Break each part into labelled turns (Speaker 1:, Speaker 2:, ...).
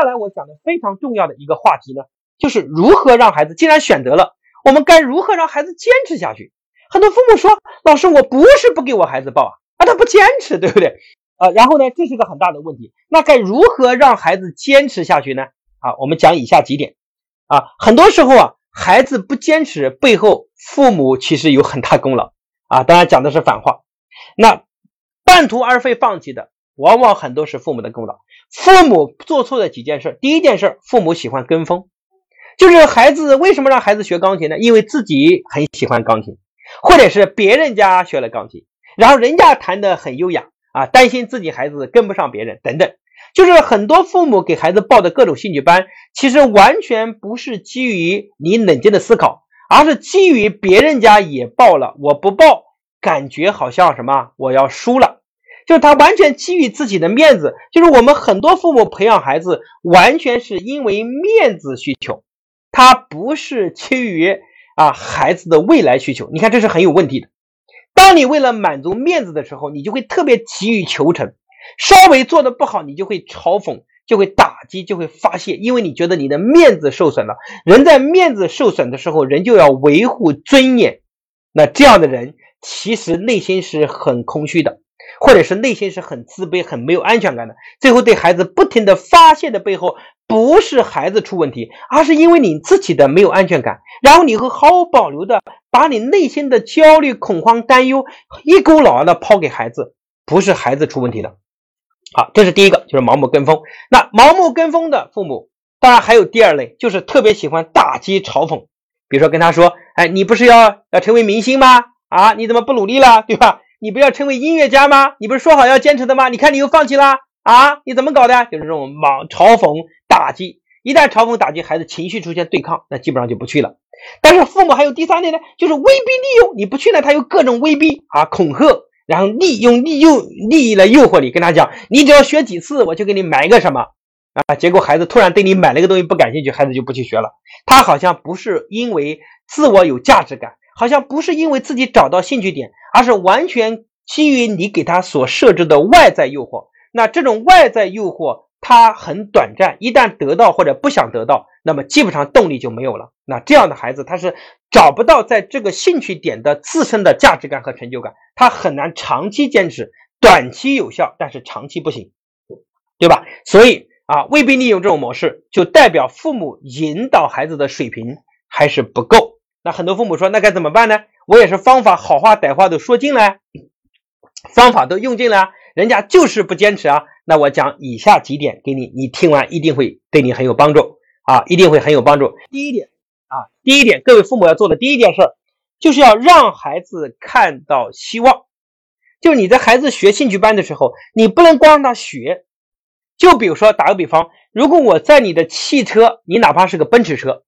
Speaker 1: 接下来我讲的非常重要的一个话题呢，就是如何让孩子既然选择了，我们该如何让孩子坚持下去？很多父母说，老师，我不是不给我孩子报啊，啊，他不坚持，对不对？啊，然后呢，这是个很大的问题。那该如何让孩子坚持下去呢？啊，我们讲以下几点。啊，很多时候啊，孩子不坚持背后，父母其实有很大功劳啊。当然讲的是反话。那半途而废放弃的，往往很多是父母的功劳。父母做错的几件事，第一件事，父母喜欢跟风，就是孩子为什么让孩子学钢琴呢？因为自己很喜欢钢琴，或者是别人家学了钢琴，然后人家弹的很优雅啊，担心自己孩子跟不上别人等等。就是很多父母给孩子报的各种兴趣班，其实完全不是基于你冷静的思考，而是基于别人家也报了，我不报，感觉好像什么我要输了。就是他完全基于自己的面子，就是我们很多父母培养孩子，完全是因为面子需求，他不是基于啊孩子的未来需求。你看这是很有问题的。当你为了满足面子的时候，你就会特别急于求成，稍微做的不好，你就会嘲讽，就会打击，就会发泄，因为你觉得你的面子受损了。人在面子受损的时候，人就要维护尊严。那这样的人其实内心是很空虚的。或者是内心是很自卑、很没有安全感的，最后对孩子不停的发泄的背后，不是孩子出问题，而是因为你自己的没有安全感，然后你会毫无保留的把你内心的焦虑、恐慌、担忧一股脑的抛给孩子，不是孩子出问题的。好，这是第一个，就是盲目跟风。那盲目跟风的父母，当然还有第二类，就是特别喜欢打击、嘲讽，比如说跟他说：“哎，你不是要要成为明星吗？啊，你怎么不努力了？对吧？”你不要成为音乐家吗？你不是说好要坚持的吗？你看你又放弃了啊？你怎么搞的？就是这种莽嘲讽打击，一旦嘲讽打击，孩子情绪出现对抗，那基本上就不去了。但是父母还有第三类呢，就是威逼利诱，你不去呢，他又各种威逼啊、恐吓，然后利用利诱利益来诱惑你，跟他讲，你只要学几次，我就给你买个什么啊？结果孩子突然对你买了个东西不感兴趣，孩子就不去学了。他好像不是因为自我有价值感。好像不是因为自己找到兴趣点，而是完全基于你给他所设置的外在诱惑。那这种外在诱惑它很短暂，一旦得到或者不想得到，那么基本上动力就没有了。那这样的孩子他是找不到在这个兴趣点的自身的价值感和成就感，他很难长期坚持，短期有效，但是长期不行，对吧？所以啊，未必利用这种模式，就代表父母引导孩子的水平还是不够。那很多父母说，那该怎么办呢？我也是方法好话歹话都说尽了，方法都用尽了，人家就是不坚持啊。那我讲以下几点给你，你听完一定会对你很有帮助啊，一定会很有帮助。第一点啊，第一点，各位父母要做的第一件事，就是要让孩子看到希望。就是你在孩子学兴趣班的时候，你不能光让他学。就比如说打个比方，如果我在你的汽车，你哪怕是个奔驰车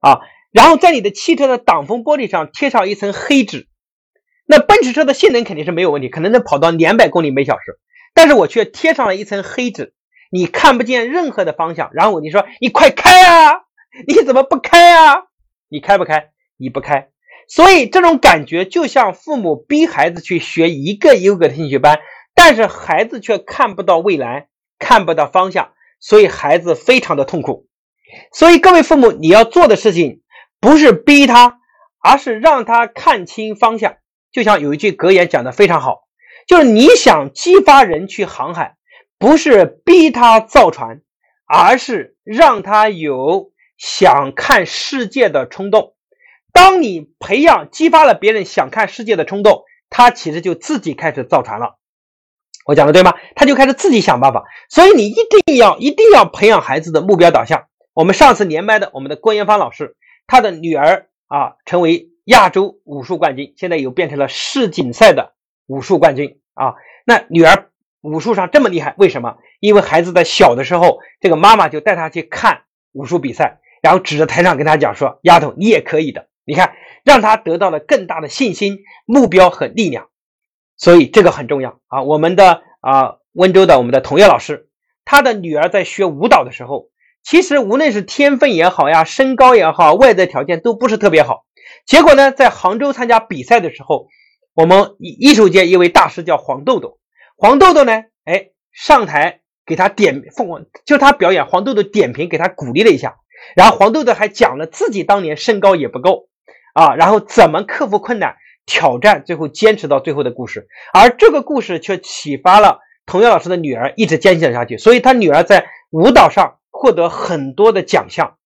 Speaker 1: 啊。然后在你的汽车的挡风玻璃上贴上一层黑纸，那奔驰车的性能肯定是没有问题，可能能跑到两百公里每小时。但是我却贴上了一层黑纸，你看不见任何的方向。然后你说你快开啊，你怎么不开啊？你开不开？你不开。所以这种感觉就像父母逼孩子去学一个又个的兴趣班，但是孩子却看不到未来，看不到方向，所以孩子非常的痛苦。所以各位父母，你要做的事情。不是逼他，而是让他看清方向。就像有一句格言讲的非常好，就是你想激发人去航海，不是逼他造船，而是让他有想看世界的冲动。当你培养、激发了别人想看世界的冲动，他其实就自己开始造船了。我讲的对吗？他就开始自己想办法。所以你一定要、一定要培养孩子的目标导向。我们上次连麦的我们的郭延芳老师。他的女儿啊，成为亚洲武术冠军，现在又变成了世锦赛的武术冠军啊。那女儿武术上这么厉害，为什么？因为孩子在小的时候，这个妈妈就带他去看武术比赛，然后指着台上跟他讲说：“丫头，你也可以的。”你看，让他得到了更大的信心、目标和力量。所以这个很重要啊。我们的啊，温州的我们的童叶老师，他的女儿在学舞蹈的时候。其实无论是天分也好呀，身高也好，外在条件都不是特别好。结果呢，在杭州参加比赛的时候，我们艺艺术界一位大师叫黄豆豆。黄豆豆呢，哎，上台给他点凤凰，就他表演黄豆豆点评，给他鼓励了一下。然后黄豆豆还讲了自己当年身高也不够啊，然后怎么克服困难、挑战，最后坚持到最后的故事。而这个故事却启发了童谣老师的女儿，一直坚持下去。所以她女儿在舞蹈上获得很多的奖项。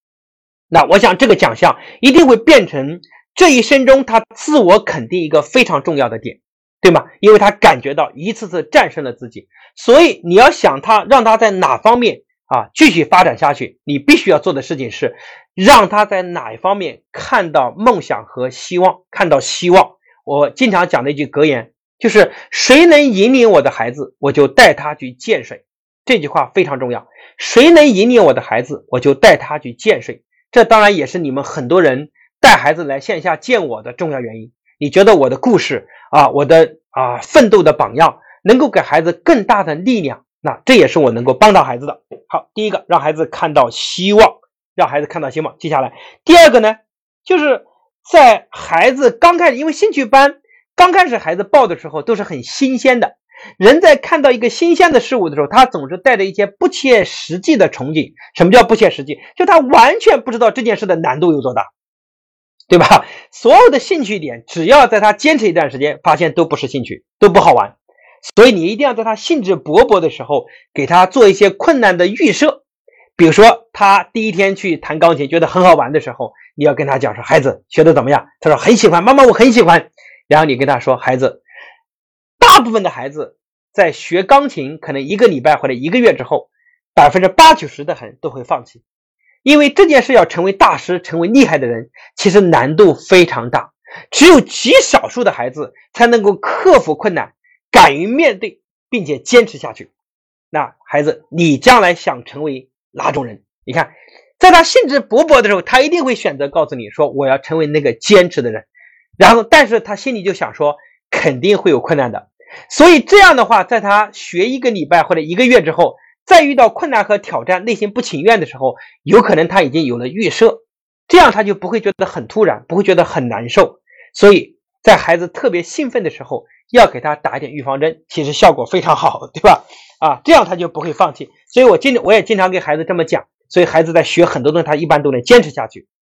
Speaker 1: 那我想这个奖项一定会变成这一生中他自我肯定一个非常重要的点，对吗？因为他感觉到一次次战胜了自己。所以你要想他，让他在哪方面？啊，继续发展下去，你必须要做的事情是，让他在哪一方面看到梦想和希望，看到希望。我经常讲的一句格言就是：谁能引领我的孩子，我就带他去见谁。这句话非常重要。谁能引领我的孩子，我就带他去见谁。这当然也是你们很多人带孩子来线下见我的重要原因。你觉得我的故事啊，我的啊奋斗的榜样，能够给孩子更大的力量。那这也是我能够帮到孩子的。好，第一个让孩子看到希望，让孩子看到希望。接下来，第二个呢，就是在孩子刚开始，因为兴趣班刚开始孩子报的时候都是很新鲜的。人在看到一个新鲜的事物的时候，他总是带着一些不切实际的憧憬。什么叫不切实际？就他完全不知道这件事的难度有多大，对吧？所有的兴趣点，只要在他坚持一段时间，发现都不是兴趣，都不好玩。所以你一定要在他兴致勃勃的时候，给他做一些困难的预设。比如说，他第一天去弹钢琴，觉得很好玩的时候，你要跟他讲说：“孩子学的怎么样？”他说：“很喜欢，妈妈，我很喜欢。”然后你跟他说：“孩子，大部分的孩子在学钢琴，可能一个礼拜或者一个月之后，百分之八九十的人都会放弃，因为这件事要成为大师、成为厉害的人，其实难度非常大，只有极少数的孩子才能够克服困难。”敢于面对，并且坚持下去。那孩子，你将来想成为哪种人？你看，在他兴致勃勃的时候，他一定会选择告诉你说：“我要成为那个坚持的人。”然后，但是他心里就想说：“肯定会有困难的。”所以这样的话，在他学一个礼拜或者一个月之后，再遇到困难和挑战，内心不情愿的时候，有可能他已经有了预设，这样他就不会觉得很突然，不会觉得很难受。所以在孩子特别兴奋的时候。要给他打一点预防针，其实效果非常好，对吧？啊，这样他就不会放弃。所以我经我也经常给孩子这么讲，所以孩子在学很多东西，他一般都能坚持下去。